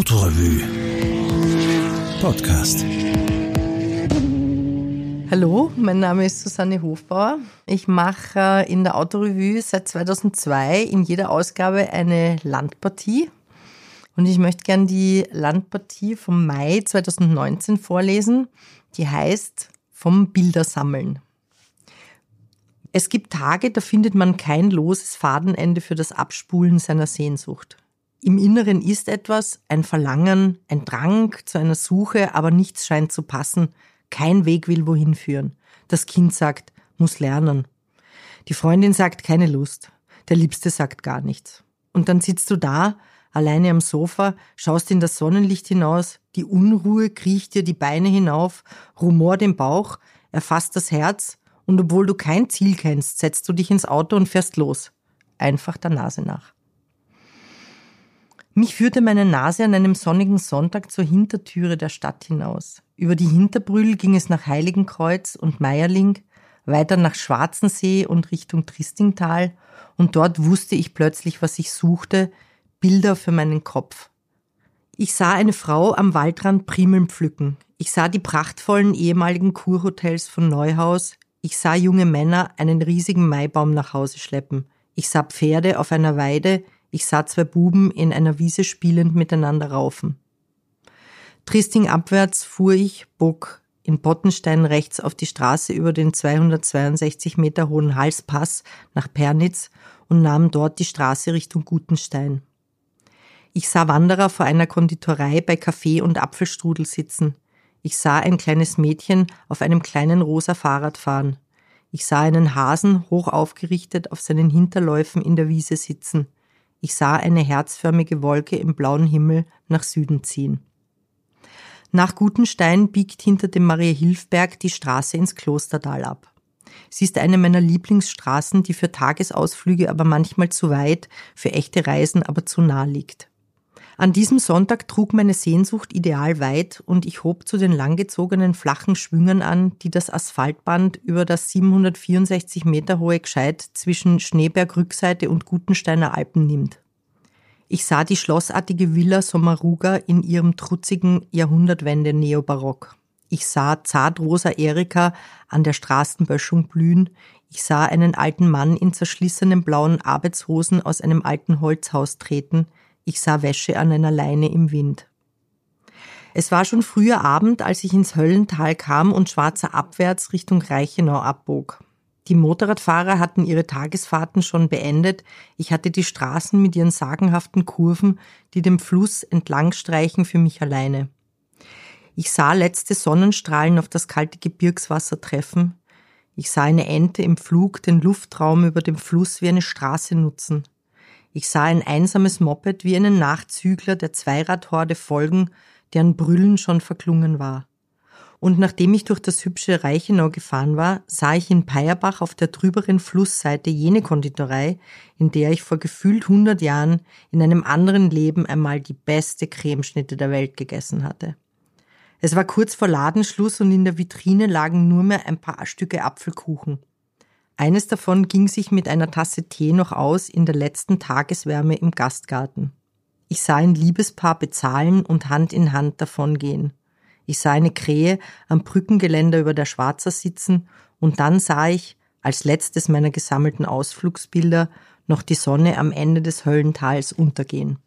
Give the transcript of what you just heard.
Autorevue Podcast. Hallo, mein Name ist Susanne Hofbauer. Ich mache in der Autorevue seit 2002 in jeder Ausgabe eine Landpartie. Und ich möchte gern die Landpartie vom Mai 2019 vorlesen. Die heißt Vom Bildersammeln. Es gibt Tage, da findet man kein loses Fadenende für das Abspulen seiner Sehnsucht. Im Inneren ist etwas, ein Verlangen, ein Drang zu einer Suche, aber nichts scheint zu passen. Kein Weg will wohin führen. Das Kind sagt, muss lernen. Die Freundin sagt keine Lust. Der Liebste sagt gar nichts. Und dann sitzt du da, alleine am Sofa, schaust in das Sonnenlicht hinaus, die Unruhe kriecht dir die Beine hinauf, rumort im Bauch, erfasst das Herz, und obwohl du kein Ziel kennst, setzt du dich ins Auto und fährst los. Einfach der Nase nach. Mich führte meine Nase an einem sonnigen Sonntag zur Hintertüre der Stadt hinaus. Über die Hinterbrühl ging es nach Heiligenkreuz und Meierling, weiter nach Schwarzensee und Richtung Tristingtal, und dort wusste ich plötzlich, was ich suchte, Bilder für meinen Kopf. Ich sah eine Frau am Waldrand Primeln pflücken. Ich sah die prachtvollen ehemaligen Kurhotels von Neuhaus. Ich sah junge Männer einen riesigen Maibaum nach Hause schleppen. Ich sah Pferde auf einer Weide. Ich sah zwei Buben in einer Wiese spielend miteinander raufen. Tristing abwärts fuhr ich, bog in Pottenstein rechts auf die Straße über den 262 Meter hohen Halspass nach Pernitz und nahm dort die Straße Richtung Gutenstein. Ich sah Wanderer vor einer Konditorei bei Kaffee und Apfelstrudel sitzen. Ich sah ein kleines Mädchen auf einem kleinen rosa Fahrrad fahren. Ich sah einen Hasen hoch aufgerichtet auf seinen Hinterläufen in der Wiese sitzen. Ich sah eine herzförmige Wolke im blauen Himmel nach Süden ziehen. Nach Gutenstein biegt hinter dem Maria-Hilf-Berg die Straße ins Klostertal ab. Sie ist eine meiner Lieblingsstraßen, die für Tagesausflüge aber manchmal zu weit, für echte Reisen aber zu nah liegt. An diesem Sonntag trug meine Sehnsucht ideal weit und ich hob zu den langgezogenen flachen Schwüngen an, die das Asphaltband über das 764 Meter hohe Gscheit zwischen Schneeberg Rückseite und Gutensteiner Alpen nimmt. Ich sah die schlossartige Villa Sommaruga in ihrem trutzigen Jahrhundertwende Neobarock. Ich sah zartrosa Erika an der Straßenböschung blühen. Ich sah einen alten Mann in zerschlissenen blauen Arbeitshosen aus einem alten Holzhaus treten. Ich sah Wäsche an einer Leine im Wind. Es war schon früher Abend, als ich ins Höllental kam und schwarzer abwärts Richtung Reichenau abbog. Die Motorradfahrer hatten ihre Tagesfahrten schon beendet. Ich hatte die Straßen mit ihren sagenhaften Kurven, die dem Fluss entlang streichen, für mich alleine. Ich sah letzte Sonnenstrahlen auf das kalte Gebirgswasser treffen. Ich sah eine Ente im Flug den Luftraum über dem Fluss wie eine Straße nutzen. Ich sah ein einsames Moped wie einen Nachzügler der Zweiradhorde folgen, deren Brüllen schon verklungen war. Und nachdem ich durch das hübsche Reichenau gefahren war, sah ich in Peierbach auf der drüberen Flussseite jene Konditorei, in der ich vor gefühlt hundert Jahren in einem anderen Leben einmal die beste Cremeschnitte der Welt gegessen hatte. Es war kurz vor Ladenschluss und in der Vitrine lagen nur mehr ein paar Stücke Apfelkuchen. Eines davon ging sich mit einer Tasse Tee noch aus in der letzten Tageswärme im Gastgarten. Ich sah ein Liebespaar bezahlen und Hand in Hand davongehen. Ich sah eine Krähe am Brückengeländer über der Schwarzer sitzen und dann sah ich, als letztes meiner gesammelten Ausflugsbilder, noch die Sonne am Ende des Höllentals untergehen.